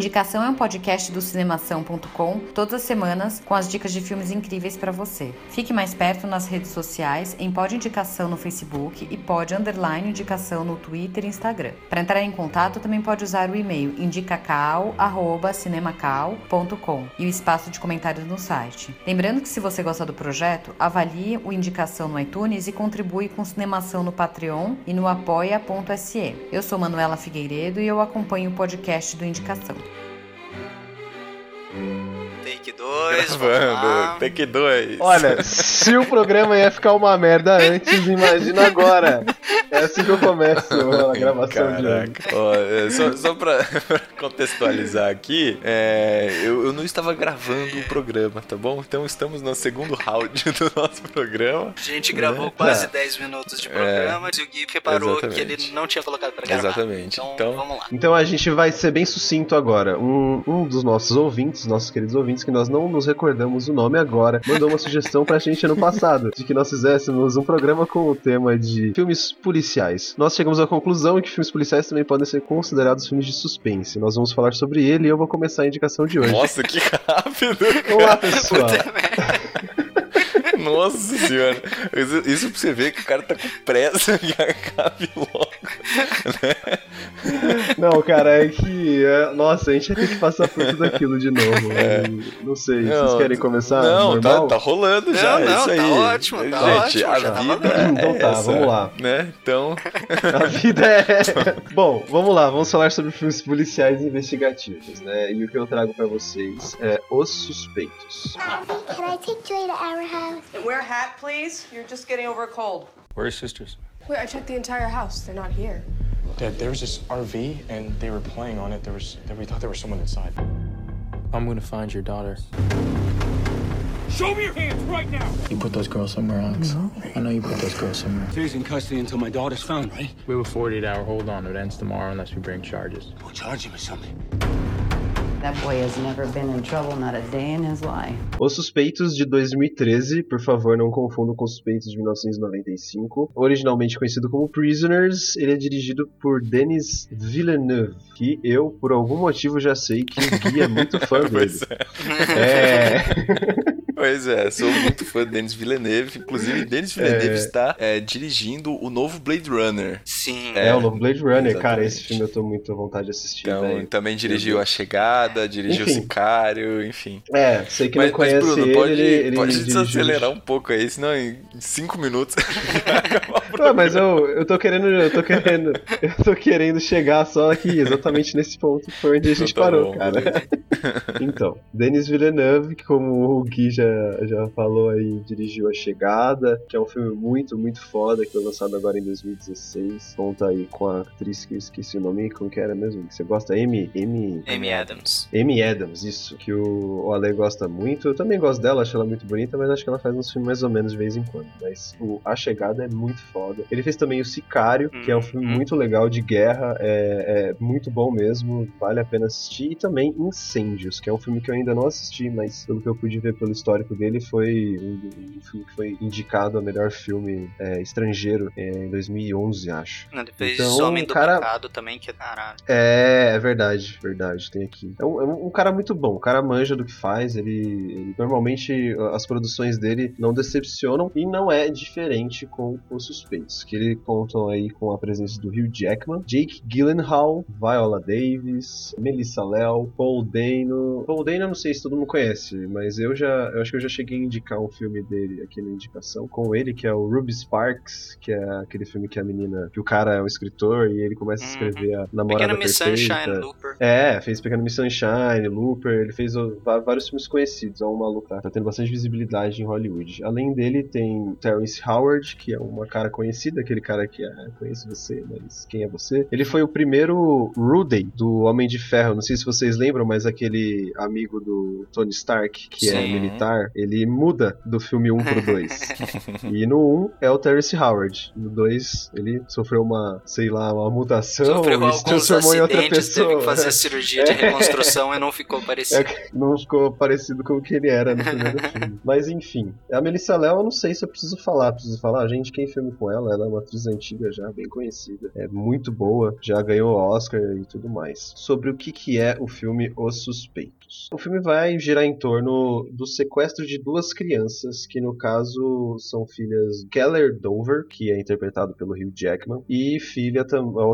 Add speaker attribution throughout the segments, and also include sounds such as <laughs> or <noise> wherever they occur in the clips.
Speaker 1: Indicação é um podcast do cinemação.com, todas as semanas, com as dicas de filmes incríveis para você. Fique mais perto nas redes sociais, em Pod Indicação no Facebook e Pod Underline Indicação no Twitter e Instagram. Para entrar em contato, também pode usar o e-mail indicacal@cinemacal.com e o espaço de comentários no site. Lembrando que se você gosta do projeto, avalie o Indicação no iTunes e contribui com Cinemação no Patreon e no apoia.se. Eu sou Manuela Figueiredo e eu acompanho o podcast do Indicação.
Speaker 2: Take 2, vamos
Speaker 3: Gravando, take 2.
Speaker 4: Olha, <laughs> se o programa ia ficar uma merda antes, imagina agora. <laughs> É assim que eu começo a <laughs> gravação de.
Speaker 3: Ó, é, só só pra, <laughs> pra contextualizar aqui, é, eu, eu não estava gravando o programa, tá bom? Então estamos no segundo round <laughs> do nosso programa.
Speaker 2: A gente gravou
Speaker 3: Né?
Speaker 2: quase
Speaker 3: É.
Speaker 2: 10 minutos de programa e o Gui reparou que
Speaker 3: Exatamente.
Speaker 2: ele não tinha colocado pra gravar.
Speaker 3: Exatamente.
Speaker 2: Então,
Speaker 3: Então-
Speaker 2: vamos lá.
Speaker 4: Então a gente vai ser bem sucinto agora. Um, um dos nossos ouvintes, nossos queridos ouvintes, que nós não nos recordamos o nome agora, mandou uma sugestão pra gente ano passado, de que nós fizéssemos um programa com o tema de filmes policiais. Nós chegamos à conclusão que filmes policiais também podem ser considerados filmes de suspense. Nós vamos falar sobre ele e eu vou começar a indicação de hoje.
Speaker 3: Nossa, que <laughs> rápido!
Speaker 4: Olá, pessoal.
Speaker 3: Nossa senhora. Isso, isso pra você ver que o cara tá com pressa que acabe logo.
Speaker 4: Não, cara, é que. é, nossa, a gente vai ter que passar por tudo aquilo de novo. né? Não sei, vocês
Speaker 3: Não,
Speaker 4: querem começar?
Speaker 3: Não, tá,
Speaker 4: normal?
Speaker 3: tá rolando já.
Speaker 2: Não,
Speaker 3: é
Speaker 2: não,
Speaker 3: isso
Speaker 2: tá
Speaker 3: aí.
Speaker 2: ótimo, tá
Speaker 3: Gente,
Speaker 2: ótimo,
Speaker 3: a
Speaker 2: já tá
Speaker 3: vida é
Speaker 4: Então tá,
Speaker 3: essa,
Speaker 4: vamos lá.
Speaker 3: Né? Então, <laughs>
Speaker 4: A vida é. Bom, vamos lá, vamos falar sobre filmes policiais investigativos, né? E o que eu trago pra vocês é Os Suspeitos.
Speaker 5: To our house?
Speaker 6: And wear a hat, please. You're just getting over a cold.
Speaker 3: where are sisters?
Speaker 6: Wait, I checked the entire house. They're not here.
Speaker 7: Dad, there was this RV and they were playing on it. There was, we thought there was someone inside.
Speaker 8: I'm gonna find your daughter.
Speaker 9: Show me your hands right now!
Speaker 8: You put those girls somewhere else. I know you put those girls somewhere.
Speaker 9: He's in custody until my daughter's found, right?
Speaker 8: We have a 48 hour hold on. It ends tomorrow unless we bring charges.
Speaker 9: We'll charge him with something.
Speaker 4: Os Suspeitos de 2013, por favor, não confundam com Os Suspeitos de 1995. Originalmente conhecido como Prisoners, ele é dirigido por Denis Villeneuve, que eu, por algum motivo, já sei que o Gui é muito fã <laughs> dele.
Speaker 3: Pois é. <laughs>
Speaker 4: É.
Speaker 3: Pois é, sou muito fã de Denis Villeneuve. Inclusive, Denis Villeneuve
Speaker 4: É.
Speaker 3: está é, dirigindo o novo Blade Runner.
Speaker 2: Sim.
Speaker 4: É, o novo Blade Runner, cara,
Speaker 3: exatamente.
Speaker 4: esse filme eu tô muito à vontade de assistir,
Speaker 3: Então, também dirigiu A Chegada, dirigiu
Speaker 4: Enfim.
Speaker 3: O Sicário, enfim.
Speaker 4: É, sei que
Speaker 3: Mas,
Speaker 4: não
Speaker 3: mas,
Speaker 4: conhece
Speaker 3: Bruno,
Speaker 4: ele,
Speaker 3: pode,
Speaker 4: ele, ele
Speaker 3: pode
Speaker 4: dirigiu-
Speaker 3: desacelerar um pouco aí, senão em 5 minutos. <laughs>
Speaker 4: Ué, mas eu, eu tô querendo, eu tô querendo, <laughs> eu tô querendo chegar só aqui, exatamente nesse ponto que foi onde a gente
Speaker 3: tá
Speaker 4: parou,
Speaker 3: bom,
Speaker 4: cara. <laughs> Então, Denis Villeneuve, que como o Gui já, já falou aí, dirigiu A Chegada, que é um filme muito, muito foda, que foi lançado agora em 2016. Conta aí com a atriz que eu esqueci o nome, como que era mesmo? Que você gosta? Amy, Amy...
Speaker 2: Amy Adams.
Speaker 4: Amy Adams, isso, que o, o Ale gosta muito. Eu também gosto dela, acho ela muito bonita, mas acho que ela faz uns filmes mais ou menos de vez em quando. Mas o A Chegada é muito foda foda. Ele fez também O Sicário, que é um filme
Speaker 2: uhum.
Speaker 4: muito legal de guerra, é, é muito bom mesmo, vale a pena assistir. E também Incêndios, que é um filme que eu ainda não assisti, mas pelo que eu pude ver pelo histórico dele, foi um, um filme que foi indicado a melhor filme é, estrangeiro é, em 2011, acho.
Speaker 2: Ele fez
Speaker 4: então,
Speaker 2: Homem do
Speaker 4: cara...
Speaker 2: Pecado também, que é caralho.
Speaker 4: É, é verdade, verdade, tem aqui. É um, é um, cara muito bom, o cara manja do que faz, ele, ele normalmente as produções dele não decepcionam e não é diferente com o suspeito. 3, que ele contam aí com a presença do Hugh Jackman, Jake Gyllenhaal, Viola Davis, Melissa Leo, Paul Dano. Paul Dano eu não sei se todo mundo conhece, mas eu já eu acho que eu já cheguei a indicar um filme dele aqui na indicação com ele, que é o Ruby Sparks, que é aquele filme que a menina, que o cara é um escritor e ele começa a
Speaker 2: uhum.
Speaker 4: escrever uhum. a namorada
Speaker 2: Pequena Miss Sunshine, Looper.
Speaker 4: É, fez Pequena Miss Sunshine, Looper, ele fez vários filmes conhecidos, é um maluco tá, tá tendo bastante visibilidade em Hollywood. Além dele tem Terrence Howard, que é uma cara conhecida conhecido, aquele cara que, ah, conheço você, mas quem é você? Ele foi o primeiro Rudy do Homem de Ferro. Não sei se vocês lembram, mas aquele amigo do Tony Stark, que é
Speaker 3: Sim.
Speaker 4: militar, ele muda do filme 1 pro 2. <laughs> e no 1 é o Terrence Howard. No 2, ele sofreu uma, sei lá, uma mutação
Speaker 2: Sofreu
Speaker 4: e se transformou em outra pessoa.
Speaker 2: teve que fazer cirurgia de <laughs> reconstrução e não ficou parecido.
Speaker 4: É, não ficou parecido com o que ele era no primeiro filme. <laughs> Mas enfim, a Melissa Léo, eu não sei se eu preciso falar. Preciso falar, gente, quem filme com ela? Ela é uma atriz antiga já, bem conhecida. É muito boa, já ganhou Oscar e tudo mais. Sobre o que, que é o filme Os Suspeitos. O filme vai girar em torno do sequestro de duas crianças, que no caso são filhas Keller Dover, que é interpretado pelo Hugh Jackman, e filha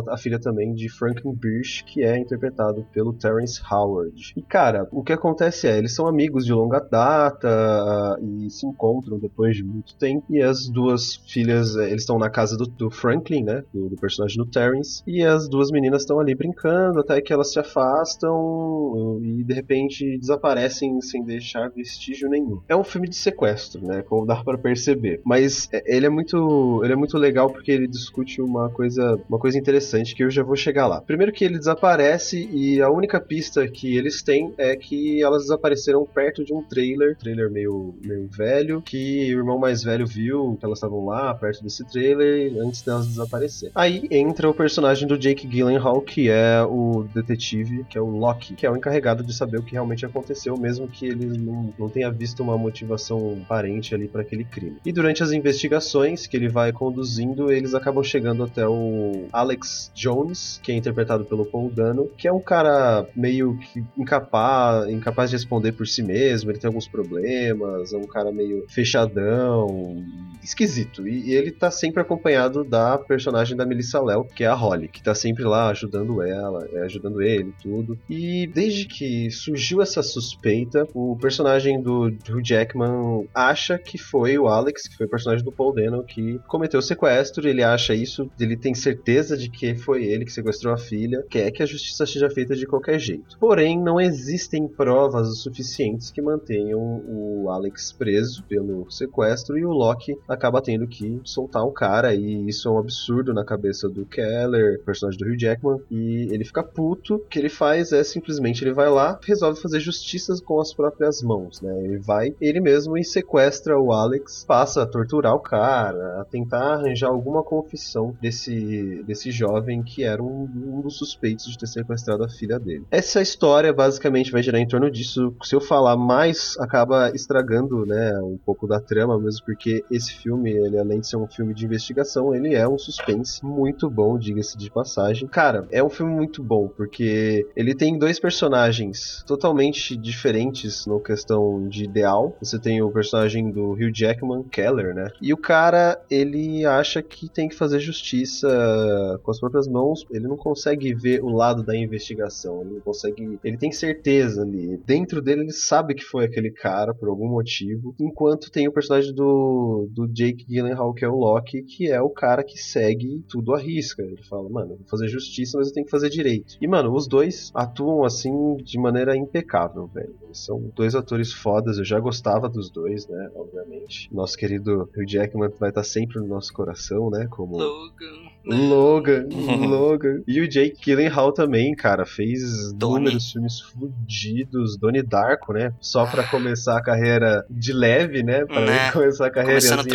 Speaker 4: a filha também de Franklin Birch, que é interpretado pelo Terrence Howard. E cara, o que acontece é, eles são amigos de longa data e se encontram depois de muito tempo. E as duas filhas, eh, eles estão na casa do, do Franklin, né? Do, do personagem do Terrence. E as duas meninas estão ali brincando até que elas se afastam e de repente desaparecem sem deixar vestígio nenhum. É um filme de sequestro, né? Como dá pra perceber. Mas eh, ele é muito, ele é muito legal porque ele discute uma coisa, uma coisa interessante que eu já vou chegar lá. Primeiro que ele desaparece e a única pista que eles têm é que elas desapareceram perto de um trailer, trailer meio, meio velho, que o irmão mais velho viu que elas estavam lá perto desse trailer antes delas desaparecerem. Aí entra o personagem do Jake Gyllenhaal, que é o detetive, que é o Loki, que é o encarregado de saber o que realmente aconteceu, mesmo que ele não, não tenha visto uma motivação aparente ali para aquele crime. E durante as investigações que ele vai conduzindo, eles acabam chegando até o Alex Jones, que é interpretado pelo Paul Dano, que é um cara meio que incapaz, incapaz de responder por si mesmo, ele tem alguns problemas, é um cara meio fechadão, esquisito. E, e ele tá sempre acompanhado da personagem da Melissa Léo, que é a Holly, que tá sempre lá ajudando ela, é, ajudando ele tudo. E desde que surgiu essa suspeita, o personagem do Hugh Jackman acha que foi o Alex, que foi o personagem do Paul Dano, que cometeu o sequestro. Ele acha isso, ele tem certeza de que foi ele que sequestrou a filha, quer que a justiça seja feita de qualquer jeito. Porém, não existem provas o suficientes que mantenham o Alex preso pelo sequestro e o Loki acaba tendo que soltar o cara e isso é um absurdo na cabeça do Keller, personagem do Hugh Jackman, e ele fica puto. O que ele faz é simplesmente ele vai lá, resolve fazer justiça com as próprias mãos, né? Ele vai ele mesmo e sequestra o Alex, passa a torturar o cara, a tentar arranjar alguma confissão desse, desse jovem que era um, um dos suspeitos de ter sequestrado a filha dele. Essa história basicamente vai girar em torno disso. Se eu falar mais, acaba estragando, né, um pouco da trama, mesmo porque esse filme, ele além de ser um filme de investigação, ele é um suspense muito bom, diga-se de passagem. Cara, é um filme muito bom porque ele tem dois personagens totalmente diferentes no questão de ideal. Você tem o personagem do Hugh Jackman, Keller, né? E o cara, ele acha que tem que fazer justiça com as próprias mãos. Ele não consegue ver o lado da investigação. Ele não consegue. Ele tem certeza ali. Dentro dele, ele sabe que foi aquele cara por algum motivo. Enquanto tem o personagem do, do Jake Gyllenhaal, que é o Loki, que é o cara que segue tudo à risca. Ele fala, mano, vou fazer justiça, mas eu tenho que fazer direito. E, mano, os dois atuam assim de maneira impecável, velho. São dois atores fodas. Eu já gostava dos dois, né? Obviamente. Nosso querido Hugh Jackman vai estar sempre no nosso coração, né? Como.
Speaker 2: Logan.
Speaker 4: Logan, <laughs> Logan. E o Jake Gyllenhaal também, cara, fez
Speaker 2: Donnie.
Speaker 4: inúmeros filmes fudidos. Donnie Darko, né? Só pra começar a carreira de leve, né? Pra
Speaker 2: Né? <laughs>
Speaker 4: começar a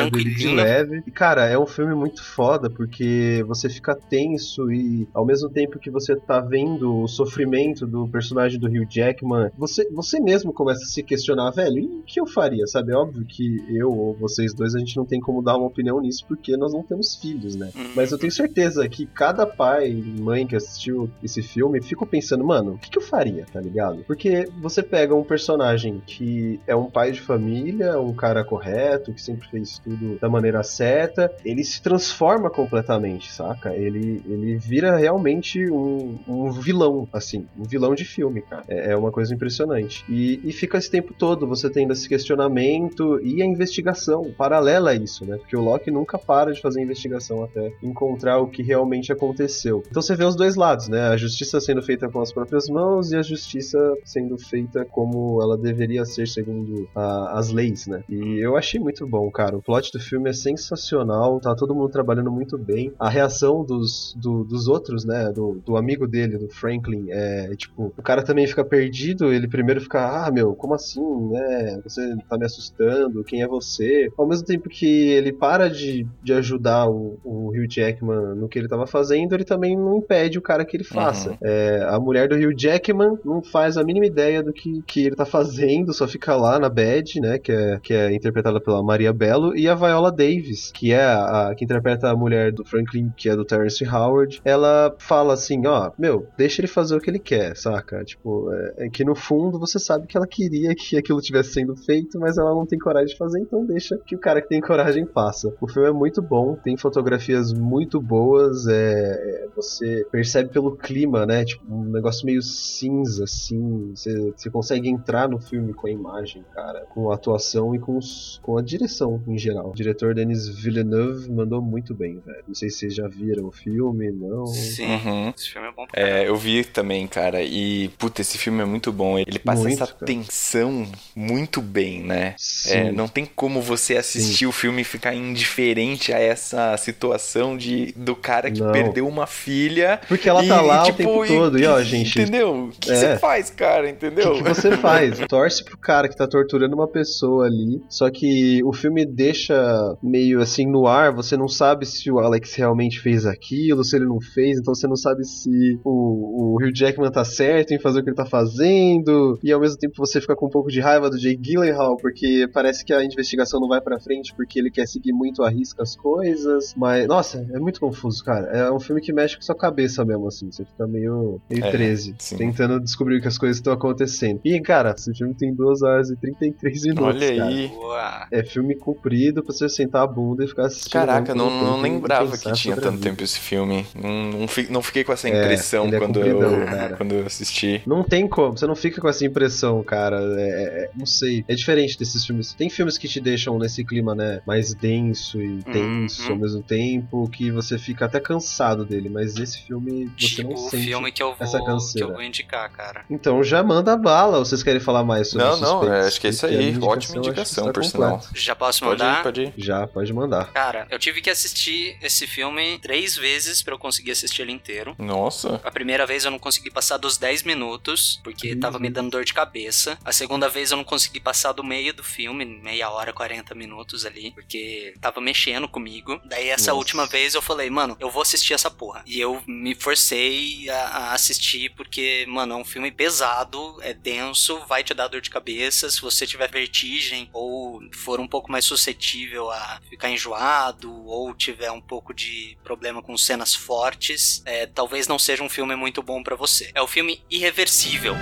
Speaker 4: dele de leve. E, cara, é um filme muito foda, porque você fica tenso e ao mesmo tempo que você tá vendo o sofrimento do personagem do Hugh Jackman, você, você mesmo começa a se questionar, velho, e o que eu faria? Sabe? É óbvio que eu ou vocês dois, a gente não tem como dar uma opinião nisso, porque nós não temos filhos, né?
Speaker 2: Uhum.
Speaker 4: Mas eu tenho certeza que cada pai e mãe que assistiu esse filme ficou pensando, mano, o que, que eu faria, tá ligado? Porque você pega um personagem que é um pai de família, um cara correto, que sempre fez tudo da maneira certa, ele se transforma completamente, saca? Ele, ele vira realmente um, um vilão, assim, um vilão de filme, cara. É, é uma coisa impressionante. E, e fica esse tempo todo você tendo esse questionamento e a investigação paralela a isso, né? Porque o Loki nunca para de fazer investigação até encontrar mostrar o que realmente aconteceu. Então você vê os dois lados, né? A justiça sendo feita com as próprias mãos e a justiça sendo feita como ela deveria ser segundo a, as leis, né? E eu achei muito bom, cara. O plot do filme é sensacional, tá todo mundo trabalhando muito bem. A reação dos, do, dos outros, né? Do, do amigo dele, do Franklin, é tipo, o cara também fica perdido, ele primeiro fica, ah, meu, como assim, né? Você tá me assustando, quem é você? Ao mesmo tempo que ele para de, de ajudar o, o Hugh Jackman no que ele tava fazendo, ele também não impede o cara que ele faça.
Speaker 3: Uhum.
Speaker 4: É, a mulher do Hugh Jackman não faz a mínima ideia do que, que ele tá fazendo, só fica lá na bad, né? Que é, que é interpretada pela Maria Bello, e a Viola Davis, que é a, a que interpreta a mulher do Franklin, que é do Terrence Howard. Ela fala assim: ó, meu, deixa ele fazer o que ele quer, saca? Tipo, é, é que no fundo você sabe que ela queria que aquilo estivesse sendo feito, mas ela não tem coragem de fazer, então deixa que o cara que tem coragem faça. O filme é muito bom, tem fotografias muito boas, é, você percebe pelo clima, né? Tipo, um negócio meio cinza, assim. Você, você consegue entrar no filme com a imagem, cara, com a atuação e com, os, com a direção em geral. O diretor Denis Villeneuve mandou muito bem, velho. Não sei se vocês já viram o filme, não.
Speaker 2: Sim,
Speaker 3: Uhum.
Speaker 2: esse filme é bom pra
Speaker 3: É, eu vi também, cara, e puta, esse filme é muito bom. Ele passa
Speaker 4: Muito,
Speaker 3: essa
Speaker 4: cara.
Speaker 3: tensão muito bem, né?
Speaker 4: Sim.
Speaker 3: É, não tem como você assistir o filme e ficar indiferente a essa situação de do cara que
Speaker 4: Não.
Speaker 3: perdeu uma filha.
Speaker 4: Porque ela
Speaker 3: e,
Speaker 4: tá lá
Speaker 3: e,
Speaker 4: o tempo todo. E ó, gente,
Speaker 3: Entendeu? O que
Speaker 4: É.
Speaker 3: você faz, cara?
Speaker 4: O
Speaker 3: Entendeu?
Speaker 4: que, que você <laughs> faz? Torce pro cara que tá torturando uma pessoa ali. Só que o filme deixa meio assim no ar. Você não sabe se o Alex realmente fez aquilo, se ele não fez. Então você não sabe se o, o Hugh Jackman tá certo em fazer o que ele tá fazendo. E ao mesmo tempo você fica com um pouco de raiva do Jay Gyllenhaal, porque parece que a investigação não vai pra frente porque ele quer seguir muito a risca as coisas. Mas, nossa, é muito confuso, cara. É um filme que mexe com sua cabeça mesmo, assim. Você fica meio, meio
Speaker 3: É,
Speaker 4: 13,
Speaker 3: sim.
Speaker 4: tentando descobrir que as coisas estão acontecendo. E, cara, esse filme tem 2 horas e 33 minutos.
Speaker 3: Olha
Speaker 4: cara.
Speaker 3: aí.
Speaker 2: Boa.
Speaker 4: É filme comprido pra você sentar a bunda e ficar assistindo.
Speaker 3: Caraca, não, não lembrava que tinha tanto
Speaker 4: vida.
Speaker 3: tempo esse filme. Não, não, fi- não fiquei com essa
Speaker 4: É,
Speaker 3: impressão
Speaker 4: é
Speaker 3: quando, eu, <laughs>
Speaker 4: cara.
Speaker 3: quando eu assisti.
Speaker 4: Não tem como, você não fica com essa impressão, cara. É, é- não sei. É diferente desses filmes. Tem filmes que te deixam nesse clima, né? Mais denso e tenso
Speaker 2: Uhum.
Speaker 4: ao mesmo tempo, que você fica até cansado dele. Mas esse filme você
Speaker 2: Tipo
Speaker 4: não
Speaker 2: o
Speaker 4: sente.
Speaker 2: filme que eu,
Speaker 4: essa
Speaker 2: vou, que
Speaker 4: canseira.
Speaker 2: eu vou indicar, cara.
Speaker 4: Então já manda bala. Vocês querem falar mais sobre
Speaker 3: Não,
Speaker 4: o
Speaker 3: não, é, acho que é isso aí.
Speaker 4: minha
Speaker 3: Ótima
Speaker 4: que
Speaker 3: indicação,
Speaker 4: está
Speaker 3: por sinal.
Speaker 2: Já posso
Speaker 3: Pode
Speaker 2: mandar?
Speaker 3: ir, pode ir.
Speaker 4: Já, pode mandar.
Speaker 2: Cara, eu tive que assistir esse filme três vezes pra eu conseguir assistir ele inteiro.
Speaker 3: Nossa.
Speaker 2: A primeira vez eu não consegui passar dos 10 minutos, porque tava me dando dor de cabeça. A segunda vez eu não consegui passar do meio do filme, meia hora, 40 minutos ali, porque tava mexendo comigo. Daí essa
Speaker 4: Nossa.
Speaker 2: última vez eu falei, mano, eu vou assistir essa porra. E eu me forcei a, a assistir, porque, mano, é um filme pesado, é denso, vai te dar dor de cabeça. Se você tiver vertigem ou for um pouco mais suscetível a ficar enjoado ou tiver um pouco de problema com cenas fortes, é, talvez não seja um filme muito bom pra você. É o filme Irreversível.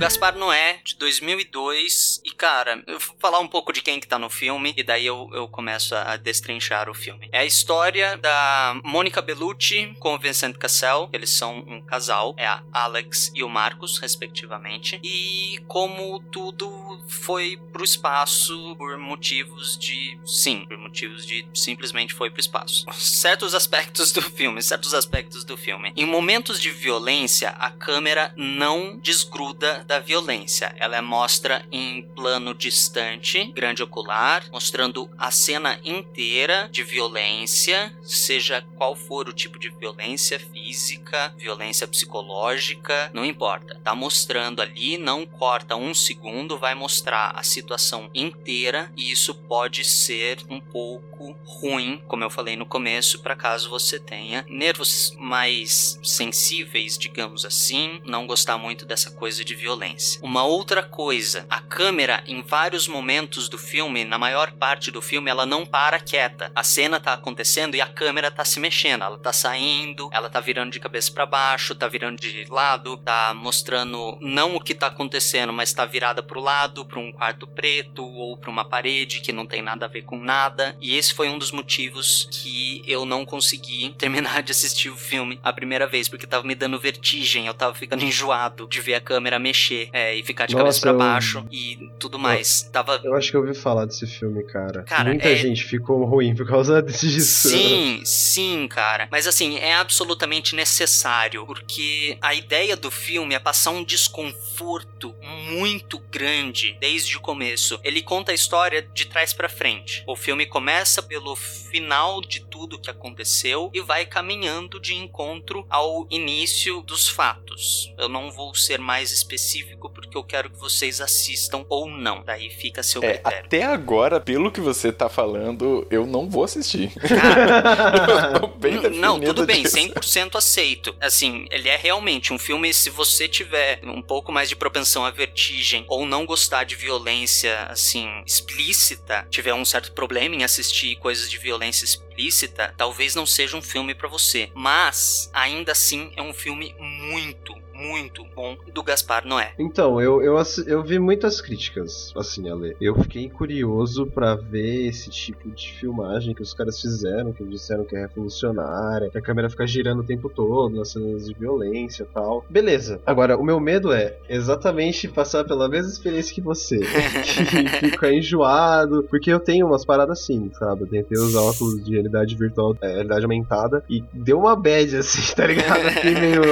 Speaker 2: Gaspar Noé, 2002. E, cara, eu vou falar um pouco de quem que tá no filme, e daí eu, eu começo a destrinchar o filme. É a história da Mônica Bellucci com o Vincent Cassel. Eles são um casal, é a Alex e o Marcos, respectivamente. E como tudo foi pro espaço por motivos de... Sim, por motivos de simplesmente foi pro espaço. Certos aspectos do filme, certos aspectos do filme. Em momentos de violência, a câmera não desgruda da violência. Ela mostra em plano distante, grande ocular, mostrando a cena inteira de violência, seja qual for o tipo de violência física, violência psicológica, não importa. Tá mostrando ali, não corta um segundo, vai mostrar a situação inteira e isso pode ser um pouco ruim, como eu falei no começo, para caso você tenha nervos mais sensíveis, digamos assim, não gostar muito dessa coisa de violência. Uma outra coisa, a câmera em vários momentos do filme, na maior parte do filme, ela não para quieta. A cena tá acontecendo e a câmera tá se mexendo, ela tá saindo, ela tá virando de cabeça para baixo, tá virando de lado, tá mostrando não o que tá acontecendo, mas tá virada pro lado, para um quarto preto ou para uma parede que não tem nada a ver com nada. E esse foi um dos motivos que eu não consegui <laughs> terminar de assistir o filme a primeira vez, porque tava me dando vertigem, eu tava ficando enjoado de ver a câmera mexer é, e ficar de Cabeça para
Speaker 4: eu-
Speaker 2: baixo e tudo mais. Tava
Speaker 4: Eu acho que eu ouvi falar desse filme, cara.
Speaker 2: Cara,
Speaker 4: Muita
Speaker 2: é-
Speaker 4: gente ficou ruim por causa <laughs> disso.
Speaker 2: Sim, sim, cara. Mas assim, é absolutamente necessário, porque a ideia do filme é passar um desconforto muito grande desde o começo. Ele conta a história de trás pra frente. O filme começa pelo final de tudo que aconteceu e vai caminhando de encontro ao início dos fatos. Eu não vou ser mais específico porque eu quero que vocês assistam ou não. Daí fica seu
Speaker 3: É,
Speaker 2: critério.
Speaker 3: até agora, pelo que você tá falando, eu não vou assistir. <laughs>
Speaker 2: Cara,
Speaker 3: Eu <laughs> tô bem
Speaker 2: Não, tudo bem,
Speaker 3: disso.
Speaker 2: 100% aceito. Assim, ele é realmente um filme, se você tiver um pouco mais de propensão à vertigem ou não gostar de violência, assim, explícita, tiver um certo problema em assistir coisas de violência explícita, talvez não seja um filme pra você. Mas, ainda assim, é um filme muito, muito bom do Gaspar Noé.
Speaker 4: Então, eu, eu, eu vi muitas críticas, assim, Ale. Eu fiquei curioso pra ver esse tipo de filmagem que os caras fizeram, que disseram que é revolucionária, que a câmera fica girando o tempo todo nas cenas de violência e tal. Beleza. Agora, o meu medo é exatamente passar pela mesma experiência que você. que <laughs> <laughs> ficar enjoado, porque eu tenho umas paradas assim, sabe? Eu tentei usar óculos de realidade virtual, é, realidade aumentada, e deu uma bad, assim, <laughs> tá ligado? Fiquei meio,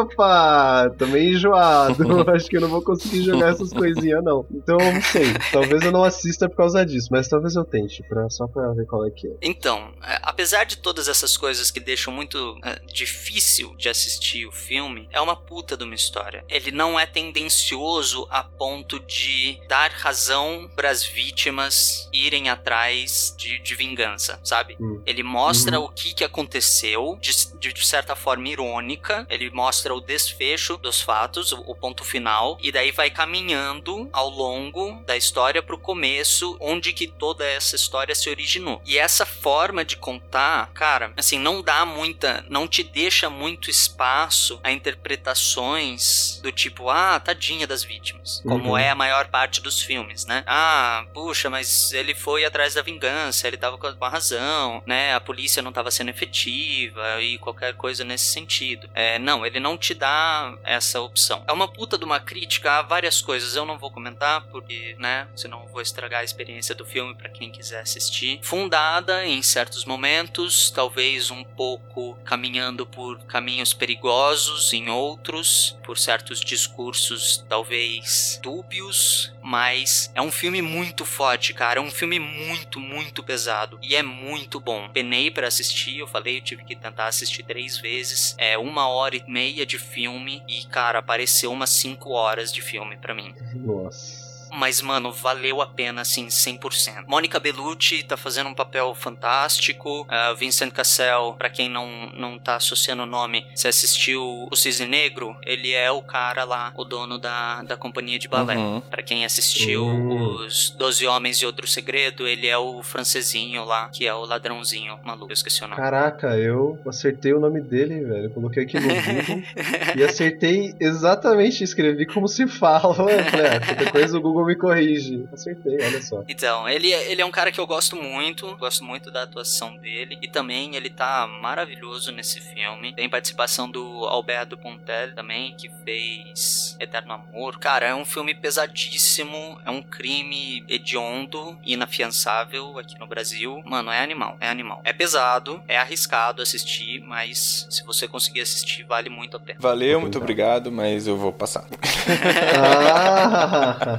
Speaker 4: opa, tô meio enjoado, <laughs> acho que eu não vou conseguir jogar essas coisinhas, não. Então, não sei, talvez eu não assista por causa disso, mas talvez eu tente, pra, só pra ver qual é que é.
Speaker 2: Então, é, apesar de todas essas coisas que deixam muito é, difícil de assistir o filme, é uma puta de uma história. Ele não é tendencioso a ponto de dar razão para as vítimas irem atrás de, de vingança, sabe?
Speaker 4: Hum.
Speaker 2: Ele mostra
Speaker 4: Uhum.
Speaker 2: o que, que aconteceu de, de certa forma irônica. Ele mostra o desfecho dos fatos, o, o ponto final, e daí vai caminhando ao longo da história pro começo, onde que toda essa história se originou. E essa forma de contar, cara, assim, não dá muita, não te deixa muito espaço a interpretações do tipo, ah, tadinha das vítimas, como
Speaker 4: Uhum.
Speaker 2: é a maior parte dos filmes, né? Ah, puxa, mas ele foi atrás da vingança, ele tava com a razão, né? A polícia não tava sendo efetiva e qualquer coisa nesse sentido. É, não, ele não te dá essa opção. É uma puta de uma crítica a várias coisas. Eu não vou comentar porque, né? Senão vou estragar a experiência do filme pra quem quiser assistir. Fundada em certos momentos, talvez um pouco caminhando por caminhos perigosos em outros, por certos discursos talvez dúbios, mas é um filme muito forte, cara. É um filme muito, muito pesado e é muito bom. Penei pra assistir, eu falei, eu tive que tentar assistir três vezes. É uma hora e meia de filme e, cara, apareceu umas cinco horas de filme pra mim.
Speaker 4: Nossa.
Speaker 2: Mas, mano, valeu a pena, assim, 100%. Mônica Bellucci tá fazendo um papel fantástico. Uh, Vincent Cassel, pra quem não, não tá associando o nome, se assistiu O Cisne Negro, ele é o cara lá, o dono da, da companhia de balé.
Speaker 3: Uhum.
Speaker 2: Pra quem assistiu
Speaker 4: Hum.
Speaker 2: Os Doze Homens e Outro Segredo, ele é o francesinho lá, que é o ladrãozinho maluco. Eu esqueci o nome.
Speaker 4: Caraca, eu acertei o nome dele, velho. Eu coloquei aqui no Google <laughs> e acertei exatamente, escrevi como se fala. Eu falei, ah, qualquer coisa o Google me corrige. Acertei, olha só.
Speaker 2: Então, ele, é- ele é um cara que eu gosto muito, gosto muito da atuação dele, e também ele tá maravilhoso nesse filme. Tem participação do Alberto Pontel também, que fez Eterno Amor. Cara, é um filme pesadíssimo, é um crime hediondo, inafiançável aqui no Brasil. Mano, é animal, é animal. É pesado, é arriscado assistir, mas se você conseguir assistir, vale muito a pena.
Speaker 3: Valeu, muito obrigado, mas eu vou passar. <laughs>
Speaker 4: Ah,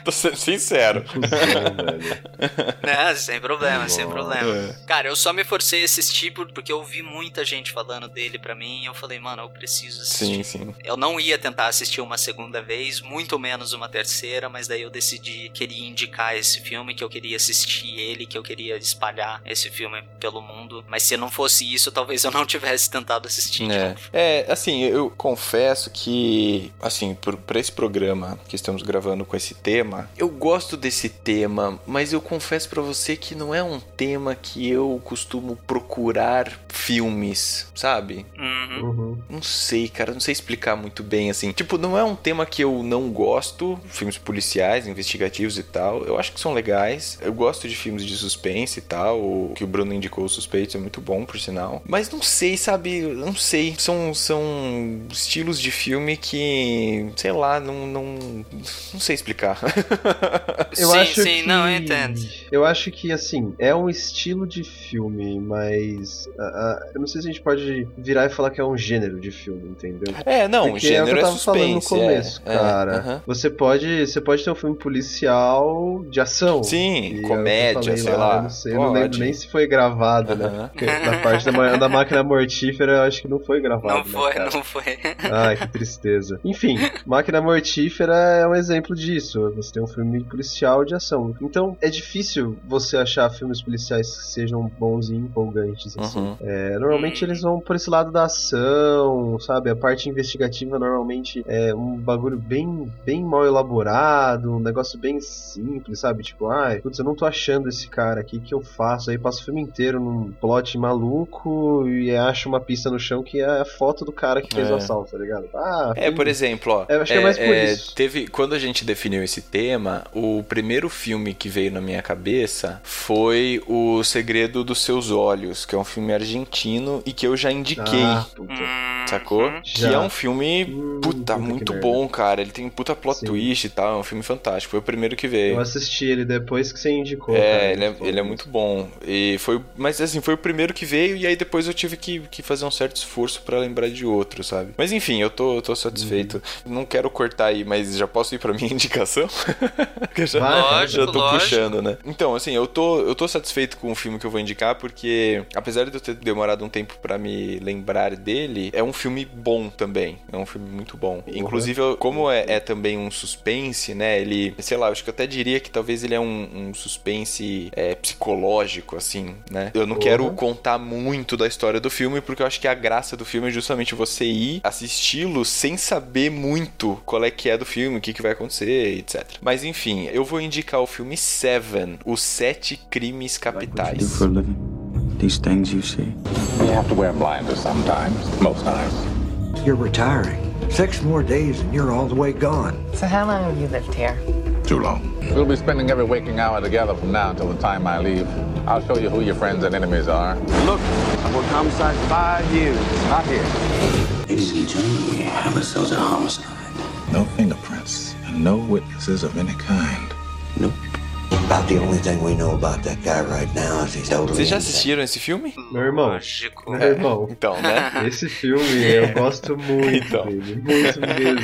Speaker 4: <laughs>
Speaker 3: Tô sendo sincero. <laughs>
Speaker 2: É, sem problema, sem problema.
Speaker 3: É.
Speaker 2: Cara, eu só me forcei a assistir por- porque eu ouvi muita gente falando dele pra mim e eu falei, mano, eu preciso assistir.
Speaker 3: Sim, sim.
Speaker 2: Eu não ia tentar assistir uma segunda vez, muito menos uma terceira, mas daí eu decidi que queria indicar esse filme, que eu queria assistir ele, que eu queria espalhar esse filme pelo mundo. Mas se não fosse isso, talvez eu não tivesse tentado assistir.
Speaker 3: É. é, assim, eu confesso que, assim, por, pra esse programa que estamos gravando com esse tema, eu gosto desse tema, mas eu confesso pra você que não é um tema que eu costumo procurar filmes, sabe?
Speaker 2: Uhum.
Speaker 4: Uhum.
Speaker 3: Não sei, cara, não sei explicar muito bem, assim. Tipo, não é um tema que eu não gosto, filmes policiais, investigativos e tal. Eu acho que são legais. Eu gosto de filmes de suspense e tal. O que o Bruno indicou, os suspeitos, é muito bom, por sinal. Mas não sei, sabe? Não sei. São, são estilos de filme que, sei lá, não, não, não sei explicar. <laughs>
Speaker 4: Eu
Speaker 2: sim,
Speaker 4: acho
Speaker 2: sim,
Speaker 4: que...
Speaker 2: não, eu entendo.
Speaker 4: Eu acho que, assim, é um estilo de filme, mas. ah, ah, eu não sei se a gente pode virar e falar que é um gênero de filme, entendeu?
Speaker 3: é, não, o
Speaker 4: Porque é o que
Speaker 3: gênero
Speaker 4: eu
Speaker 3: é
Speaker 4: tava falando no
Speaker 3: suspense.
Speaker 4: começo,
Speaker 3: é, é,
Speaker 4: cara.
Speaker 3: aham.
Speaker 4: Você pode, você pode ter um filme policial de ação.
Speaker 3: Sim,
Speaker 4: é
Speaker 3: comédia, sei lá.
Speaker 4: Eu não, sei, eu não lembro
Speaker 3: Pode.
Speaker 4: nem se foi gravado, né?
Speaker 3: Aham.
Speaker 4: Porque na parte da, da máquina mortífera, eu acho que não foi gravado.
Speaker 2: Não
Speaker 4: né,
Speaker 2: foi,
Speaker 4: cara?
Speaker 2: não foi.
Speaker 4: Ai, que tristeza. Enfim, Máquina Mortífera é um exemplo disso. Você tem um filme policial de ação. Então, é difícil você achar filmes policiais que sejam bons e empolgantes, assim.
Speaker 3: Uhum.
Speaker 4: É, normalmente eles vão por esse lado da ação, sabe? A parte investigativa normalmente é um bagulho bem, bem mal elaborado, um negócio bem simples, sabe? Tipo, ai, putz, eu não tô achando esse cara aqui, o que eu faço? Aí passo o filme inteiro num plot maluco e acho uma pista no chão que é a foto do cara que fez
Speaker 3: É.
Speaker 4: o assalto, tá ligado? Ah,
Speaker 3: É, por exemplo, ó.
Speaker 4: Eu acho que é mais por isso.
Speaker 3: Teve, quando a gente definiu esse tema, o primeiro filme que veio na minha cabeça foi O Segredo dos Seus Olhos, que é um filme argentino e que eu já indiquei.
Speaker 4: Ah.
Speaker 2: Hum,
Speaker 3: Sacou?
Speaker 2: hum.
Speaker 3: Que
Speaker 4: Já.
Speaker 3: é um filme,
Speaker 4: Hum,
Speaker 3: puta,
Speaker 4: puta que
Speaker 3: muito
Speaker 4: merda.
Speaker 3: bom, cara. Ele tem puta plot
Speaker 4: Sim.
Speaker 3: twist e tal. É um filme fantástico. Foi o primeiro que veio.
Speaker 4: Eu assisti ele depois que você indicou.
Speaker 3: É,
Speaker 4: cara,
Speaker 3: ele é, ele é muito bom. E foi, mas assim, foi o primeiro que veio e aí depois eu tive que, que fazer um certo esforço pra lembrar de outro, sabe? Mas enfim, eu tô, eu tô satisfeito.
Speaker 4: Uhum.
Speaker 3: Não quero cortar aí, mas já posso ir pra minha <laughs> indicação? Porque eu já,
Speaker 4: vai.
Speaker 3: já tô
Speaker 2: Lógico,
Speaker 3: puxando, né? Então, assim, eu tô, eu tô satisfeito com o filme que eu vou indicar porque apesar de eu ter demorado um tempo pra me lembrar dele, é um filme bom também. É um filme muito bom. Inclusive, eu- como é, é também um suspense, né? Ele, sei lá, eu acho que eu até diria que talvez ele é um, um suspense é, psicológico, assim, né? Eu não
Speaker 4: Porra.
Speaker 3: quero contar muito da história do filme, porque eu acho que a graça do filme é justamente você ir assisti-lo sem saber muito qual é que é do filme, o que, que vai acontecer, etc. Mas enfim, eu vou indicar o filme Seven, Os Sete Crimes Capitais.
Speaker 9: for a living? These things you see.
Speaker 7: You have to wear blinders sometimes, most times.
Speaker 10: You're retiring. Six more days and you're all the way gone.
Speaker 11: So how long have you lived here?
Speaker 7: Too long. We'll be spending every waking hour together from now until the time I leave. I'll show you who your friends and enemies are.
Speaker 9: Look, I've worked homicide five years. Not here.
Speaker 12: Ladies and gentlemen, we have ourselves a homicide.
Speaker 7: No fingerprints no witnesses of any kind.
Speaker 12: Nope.
Speaker 10: About the only thing we know about that guy right now is he's elderly.
Speaker 3: Vocês já assistiram esse filme?
Speaker 4: Meu irmão.
Speaker 2: Lógico.
Speaker 4: Meu irmão.
Speaker 3: Então, né?
Speaker 4: Esse filme eu gosto muito
Speaker 3: Então.
Speaker 4: dele. Muito mesmo.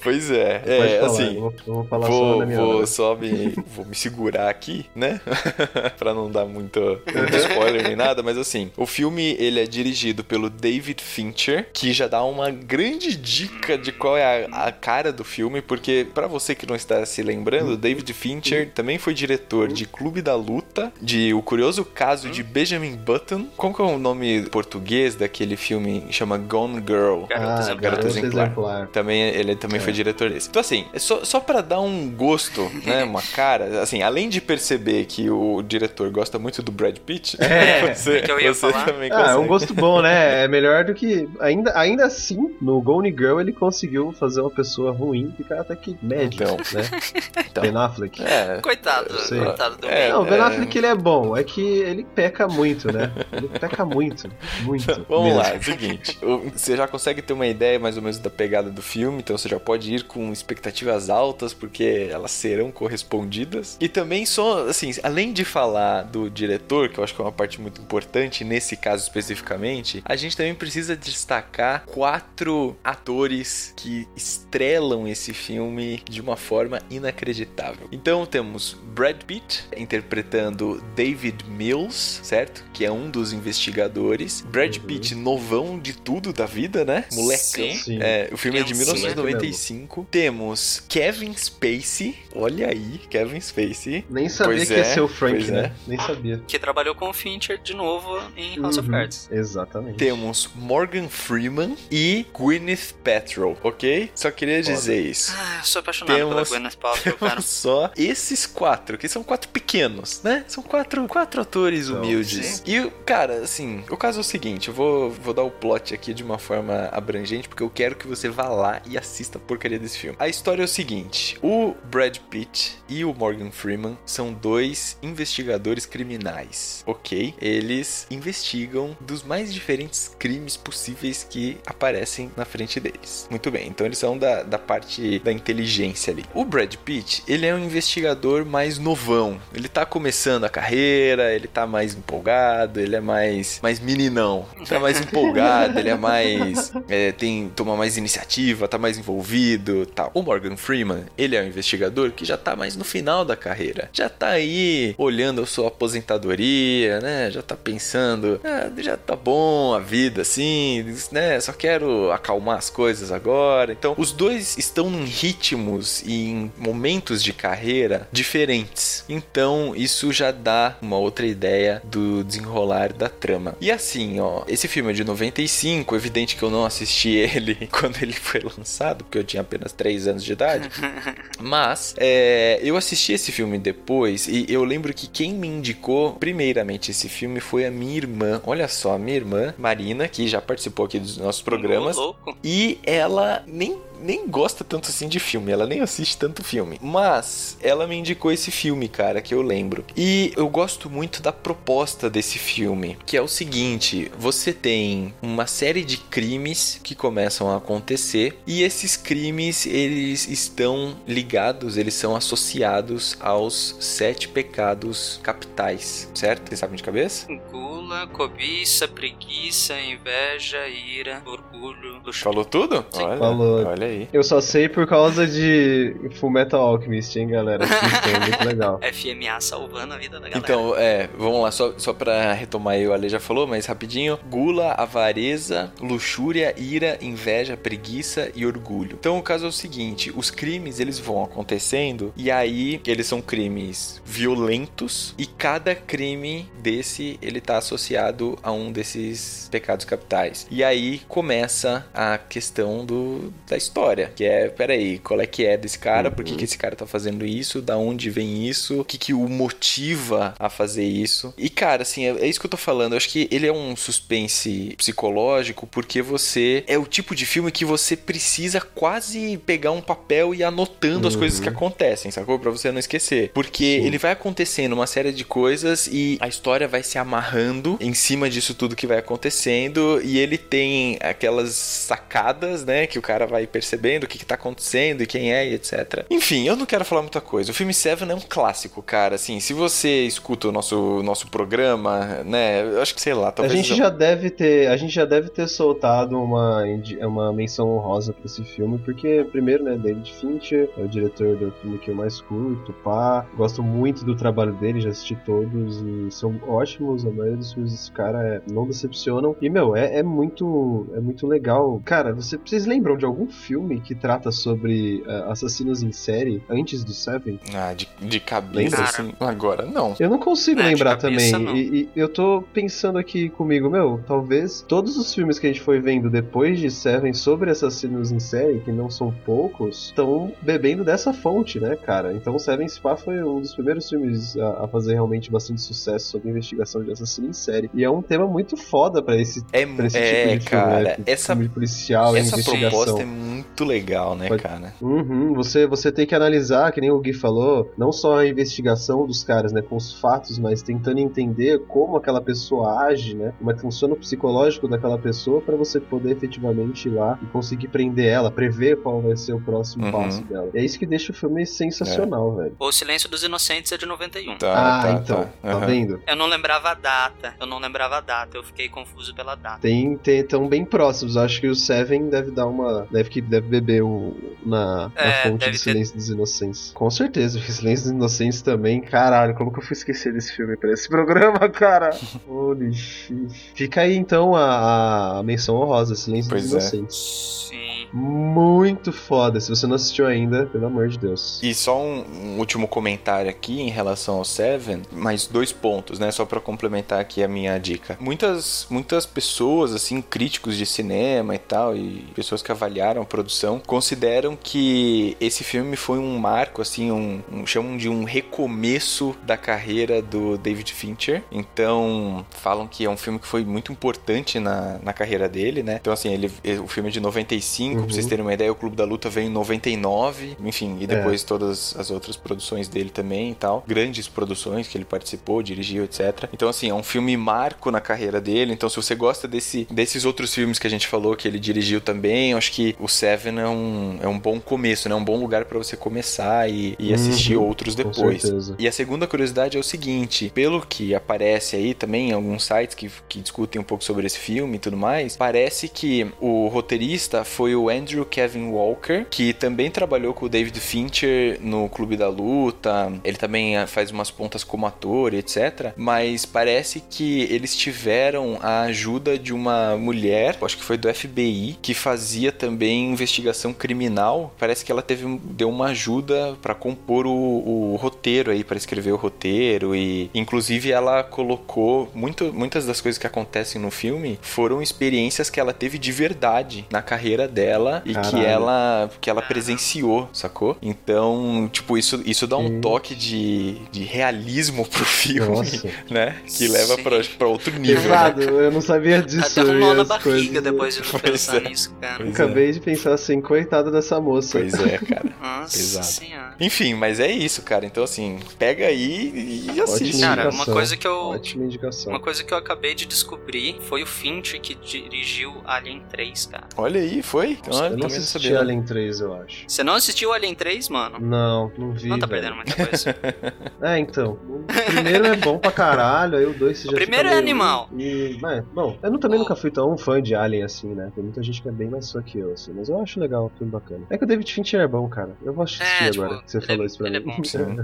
Speaker 3: Pois é.
Speaker 4: Pode
Speaker 3: É,
Speaker 4: falar,
Speaker 3: assim.
Speaker 4: eu vou, eu vou falar só
Speaker 3: Vou,
Speaker 4: na minha
Speaker 3: vou
Speaker 4: hora.
Speaker 3: só me, vou me segurar aqui, né? <laughs> pra não dar muito, muito spoiler nem nada, mas assim, o filme ele é dirigido pelo David Fincher, que já dá uma grande dica de qual é a, a cara do filme, porque pra você que não está se lembrando, David Fincher também foi diretor de Clube da Luta, de O Curioso Caso de Benjamin Button. Como que é o nome português daquele filme que chama Gone Girl?
Speaker 2: Garoto
Speaker 4: Ah,
Speaker 3: Garoto Exemplar.
Speaker 4: exemplar.
Speaker 3: Também, ele também foi diretor desse. Então, assim, é só, só pra dar um gosto, né? <laughs> Uma cara, assim, além de perceber que o diretor gosta muito do Brad Pitt,
Speaker 4: É, <laughs>
Speaker 3: você,
Speaker 2: que eu ia
Speaker 3: você
Speaker 2: falar.
Speaker 3: também
Speaker 4: Ah, é um
Speaker 3: consegue.
Speaker 4: gosto bom, né? É melhor do que. Ainda, ainda assim, no Gone Girl ele conseguiu fazer uma pessoa ruim ficar até que médio,
Speaker 3: Então.
Speaker 4: né? <laughs>
Speaker 3: Então.
Speaker 4: Ben Affleck.
Speaker 3: É,
Speaker 2: Coitado,
Speaker 4: Eu
Speaker 2: coitado do
Speaker 3: É.
Speaker 4: Não, o Ben
Speaker 3: é.
Speaker 4: Affleck ele é bom, é que ele peca muito, né? Ele peca muito, muito. <laughs>
Speaker 3: Vamos
Speaker 4: mesmo.
Speaker 3: lá, é o seguinte. Você já consegue ter uma ideia mais ou menos da pegada do filme, então você já pode pode ir com expectativas altas, porque elas serão correspondidas. E também só, assim, além de falar do diretor, que eu acho que é uma parte muito importante nesse caso especificamente, a gente também precisa destacar quatro atores que estrelam esse filme de uma forma inacreditável. Então temos Brad Pitt interpretando David Mills, certo? Que é um dos investigadores. Brad
Speaker 4: Uhum.
Speaker 3: Pitt, novão de tudo da vida, né? Molecão.
Speaker 4: Sim.
Speaker 3: É, o filme é de
Speaker 2: Criancinha.
Speaker 3: 1995. Temos Kevin Spacey. Olha aí, Kevin Spacey.
Speaker 4: Nem sabia
Speaker 3: Pois
Speaker 4: que ia
Speaker 3: é,
Speaker 4: ser o Frank,
Speaker 3: pois
Speaker 4: né?
Speaker 3: é.
Speaker 4: Nem sabia.
Speaker 2: Que trabalhou com o Fincher de novo em House of
Speaker 4: Uhum,
Speaker 2: Cards.
Speaker 4: Exatamente.
Speaker 3: Temos Morgan Freeman e Gwyneth Paltrow, ok? Só queria dizer isso.
Speaker 2: Ah, eu sou apaixonado pela
Speaker 3: Temos-
Speaker 2: Gwyneth Paltrow, <laughs> cara.
Speaker 3: Só esses quatro, que são quatro pequenos, né? São quatro, quatro atores
Speaker 4: Então,
Speaker 3: humildes. E, cara, assim, o caso é o seguinte: eu vou, vou dar o plot aqui de uma forma abrangente, porque eu quero que você vá lá e assista a porcaria desse filme. A história é o seguinte: o Brad Pitt e o Morgan Freeman são dois investigadores criminais, ok? Eles investigam dos mais diferentes crimes possíveis que aparecem na frente deles. Muito bem, então eles são da, da parte da inteligência ali. O Brad Pitt, ele é um investigador mais novão. Ele tá começando a carreira, ele tá mais empolgado, ele é mais, mais meninão. Tá mais empolgado, ele é mais. <laughs> é, tem, toma mais iniciativa, tá mais envolvido tal. O Morgan Freeman, ele é um investigador que já tá mais no final da carreira. Já tá aí olhando a sua aposentadoria, né? Já tá pensando, ah, já tá bom a vida assim, né? Só quero acalmar as coisas agora. Então, os dois estão em ritmos e em momentos de carreira diferentes. Então, isso já dá uma outra ideia do desenrolar da trama. E assim, ó, esse filme é de 95, evidente que eu não assisti <laughs> ele quando ele foi lançado, porque eu tinha apenas 3 anos de idade. <laughs> Mas é, eu assisti esse filme depois e eu lembro que quem me indicou primeiramente esse filme foi a minha irmã. Olha só, a minha irmã, Marina, que já participou aqui dos nossos programas. E ela nem, nem gosta tanto assim de filme, ela nem assiste tanto filme. Mas ela me indicou esse filme, cara, que eu lembro. E eu gosto muito da proposta desse filme, que é o seguinte: você tem uma série de crimes que começam a acontecer e esses crimes eles estão ligados, eles são associados aos sete pecados capitais, certo? Vocês sabem de cabeça?
Speaker 2: Gula, cobiça, preguiça, inveja, ira, orgulho.
Speaker 3: Falou tudo?
Speaker 2: Sim.
Speaker 3: Olha,
Speaker 4: Falou.
Speaker 3: olha aí.
Speaker 4: Eu só sei por causa de Full Metal Alchemist, hein, galera? Assistam, é muito legal. <laughs>
Speaker 2: FMA salvando a vida da galera.
Speaker 3: Então, é, vamos lá, só, só pra retomar aí, o Ale já falou, mas rapidinho. Gula, avareza, luxúria, ira, inveja, preguiça e orgulho. Então, o caso é o seguinte, os crimes, eles vão acontecendo e aí eles são crimes violentos e cada crime desse, ele tá associado a um desses pecados capitais. E aí começa a questão do, da história, que é, peraí, qual é que é desse cara, por que, que esse cara tá fazendo isso, da onde vem isso, o que que o motiva a fazer isso. E cara, assim, é, é isso que eu tô falando, eu acho que ele é um suspense psicológico porque você é o tipo de filme que você precisa quase pegar um papel e ir anotando as coisas que acontecem, sacou? Pra você não esquecer. Porque ele vai acontecendo uma série de coisas e a história vai se amarrando em cima disso tudo que vai acontecendo e ele tem aquelas sacadas, né, que o cara vai percebendo o que, que tá acontecendo e quem é e etc. Enfim, eu não quero falar muita coisa. O filme Seven é um clássico, cara. Assim, se você escuta o nosso, nosso programa, né, eu acho que sei lá,
Speaker 4: A
Speaker 3: talvez.
Speaker 4: gente já deve ter, a gente já deve ter soltado uma, uma menção honrosa pra esse filme, porque primeiro, né, David Fincher é o diretor do filme que eu mais curto, pá, gosto muito do trabalho dele, já assisti todos e são ótimos, a maioria dos filmes desse cara é- não decepcionam. E meu, é, é muito, é muito legal. Cara, você, vocês lembram de algum filme que trata sobre eh, assassinos em série antes do Seven?
Speaker 3: Ah, de, de cabeça,
Speaker 4: Lembra?
Speaker 3: assim, agora não.
Speaker 4: Eu não consigo
Speaker 2: É,
Speaker 4: lembrar
Speaker 2: cabeça,
Speaker 4: também. E, e eu tô pensando aqui comigo, meu, talvez todos os filmes que a gente foi vendo depois de Seven sobre assassinos em série, que não são poucos, estão bebendo dessa fonte, né, cara? Então Seven Spa foi um dos primeiros filmes a, a fazer realmente bastante sucesso sobre investigação de assassino em série. E é um tema muito foda pra esse,
Speaker 3: É,
Speaker 4: pra esse
Speaker 3: é
Speaker 4: tipo de filme,
Speaker 3: cara,
Speaker 4: né?
Speaker 3: essa,
Speaker 4: filme policial
Speaker 3: essa
Speaker 4: investigação.
Speaker 3: proposta é muito muito legal, né,
Speaker 4: Pode-
Speaker 3: cara?
Speaker 4: Uhum, você, você tem que analisar, que nem o Gui falou, não só a investigação dos caras, né, com os fatos, mas tentando entender como aquela pessoa age, né, como é que funciona o psicológico daquela pessoa pra você poder efetivamente ir lá e conseguir prender ela, prever qual vai ser o próximo
Speaker 3: Uhum.
Speaker 4: passo dela. E é isso que deixa o filme sensacional, velho.
Speaker 2: O Silêncio dos Inocentes é de 91.
Speaker 3: Tá,
Speaker 4: ah,
Speaker 3: tá,
Speaker 4: então,
Speaker 3: tá.
Speaker 4: tá
Speaker 3: Aham.
Speaker 4: vendo?
Speaker 2: Eu não lembrava a data. Eu não lembrava a data. Eu fiquei confuso pela data.
Speaker 4: Tem, tem, tão bem próximos. Acho que o Seven deve dar uma. Deve, que, deve beber o, na, na
Speaker 2: É,
Speaker 4: fonte
Speaker 2: deve
Speaker 4: do
Speaker 2: ter-
Speaker 4: Silêncio dos Inocentes. Com certeza, o Silêncio dos Inocentes também. Caralho, como que eu fui esquecer desse filme pra esse <laughs> programa, cara? <laughs> Holy shit. Fica aí então a, a menção honrosa, Silêncio
Speaker 3: Pois
Speaker 4: dos
Speaker 3: é.
Speaker 4: Inocentes.
Speaker 2: Sim.
Speaker 4: Muito foda. Se você não assistiu ainda, pelo amor de Deus.
Speaker 3: E só um, um último comentário aqui em relação ao Seven, mais dois pontos, né? Só pra complementar aqui a minha dica. Muitas, muitas pessoas, assim, críticos de cinema e tal, e pessoas que avaliaram a produção, consideram que esse filme foi um marco, assim, um, um- chamam de um recomeço da carreira do David Fincher. Então, falam que é um filme que foi muito importante na, na carreira dele, né? Então, assim, ele, o filme é de 95,
Speaker 4: Uhum.
Speaker 3: pra vocês terem uma ideia, o Clube da Luta veio em 99, enfim, e
Speaker 4: É.
Speaker 3: depois todas as outras produções dele também e tal. Grandes produções que ele participou, dirigiu, etc. Então, assim, é um filme marco na carreira dele. Então, se você gosta desse, desses outros filmes que a gente falou que ele dirigiu também, eu acho que o Seven é um, é um bom começo, né? Um bom lugar pra você começar e, e assistir
Speaker 4: Uhum,
Speaker 3: outros depois. E a segunda curiosidade é o seguinte: pelo que aparece aí também em alguns sites que, que discutem um pouco sobre esse filme e tudo mais, parece que o roteirista foi o Andrew Kevin Walker, que também trabalhou com o David Fincher no Clube da Luta. Ele também ah, faz umas pontas como ator, etc. Mas parece que eles tiveram a ajuda de uma mulher, acho que foi do FBI, que fazia também investigação criminal. Parece que ela teve deu uma ajuda pra compor o, o roteiro aí, pra escrever o roteiro e inclusive ela colocou muito, muitas das coisas que acontecem no filme foram experiências que ela teve de verdade na carreira dela e que
Speaker 4: Caralho.
Speaker 3: ela que ela presenciou, sacou? Então, tipo, isso, isso dá um
Speaker 4: Sim.
Speaker 3: toque de, de realismo pro filme,
Speaker 4: Nossa. <laughs>
Speaker 3: né? Que leva
Speaker 2: Sim.
Speaker 3: pra, pra outro nível. né?
Speaker 4: Pesado, eu não sabia disso.
Speaker 2: Até um nó na barriga
Speaker 4: coisas-
Speaker 2: depois de
Speaker 3: Pois
Speaker 2: pensar
Speaker 3: é.
Speaker 2: nisso, cara.
Speaker 3: Pois
Speaker 4: Acabei de pensar assim, coitada dessa moça.
Speaker 3: Pois é, cara.
Speaker 2: Nossa
Speaker 3: Exato.
Speaker 2: senhora.
Speaker 3: Enfim, mas é isso, cara. Então, assim, pega aí e assiste.
Speaker 2: Cara, uma coisa que eu-
Speaker 4: Ótima indicação.
Speaker 2: Uma coisa que eu acabei de descobrir foi o Fincher que dirigiu Alien 3, cara.
Speaker 3: Olha aí, foi? Então,
Speaker 4: eu não assisti
Speaker 3: sabia.
Speaker 4: Alien 3, eu acho.
Speaker 2: Você não assistiu Alien 3, mano?
Speaker 4: Não, não vi.
Speaker 2: Não tá
Speaker 4: velho.
Speaker 2: perdendo muita coisa. <laughs>
Speaker 4: É, então. O primeiro é bom pra caralho, aí o dois você já
Speaker 2: primeiro
Speaker 4: fica
Speaker 2: é
Speaker 4: meio-
Speaker 2: animal.
Speaker 4: E, é, bom, eu não- também
Speaker 2: O-
Speaker 4: nunca fui tão fã de Alien assim, né? Tem muita gente que é bem mais fã que eu, assim. Mas eu acho legal, um filme bacana. É que o David Fincher é bom, cara. Eu vou assistir
Speaker 2: É, tipo,
Speaker 4: agora que você
Speaker 2: ele
Speaker 4: falou
Speaker 2: é-
Speaker 4: isso pra
Speaker 2: ele
Speaker 4: mim.
Speaker 2: é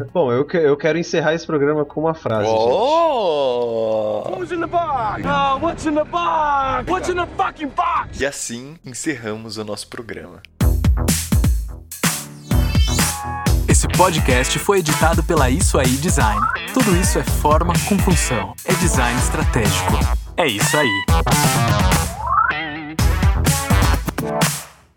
Speaker 2: bom, <laughs>
Speaker 4: bom, eu, que- eu quero encerrar esse programa com uma frase, gente.
Speaker 3: Oh!
Speaker 9: in the box? Oh, what's in the box? What's in the fucking box?
Speaker 3: E assim encerramos o nosso programa.
Speaker 13: Esse podcast foi editado pela Isso Aí Design. Tudo isso é forma com função. É design estratégico. É isso aí.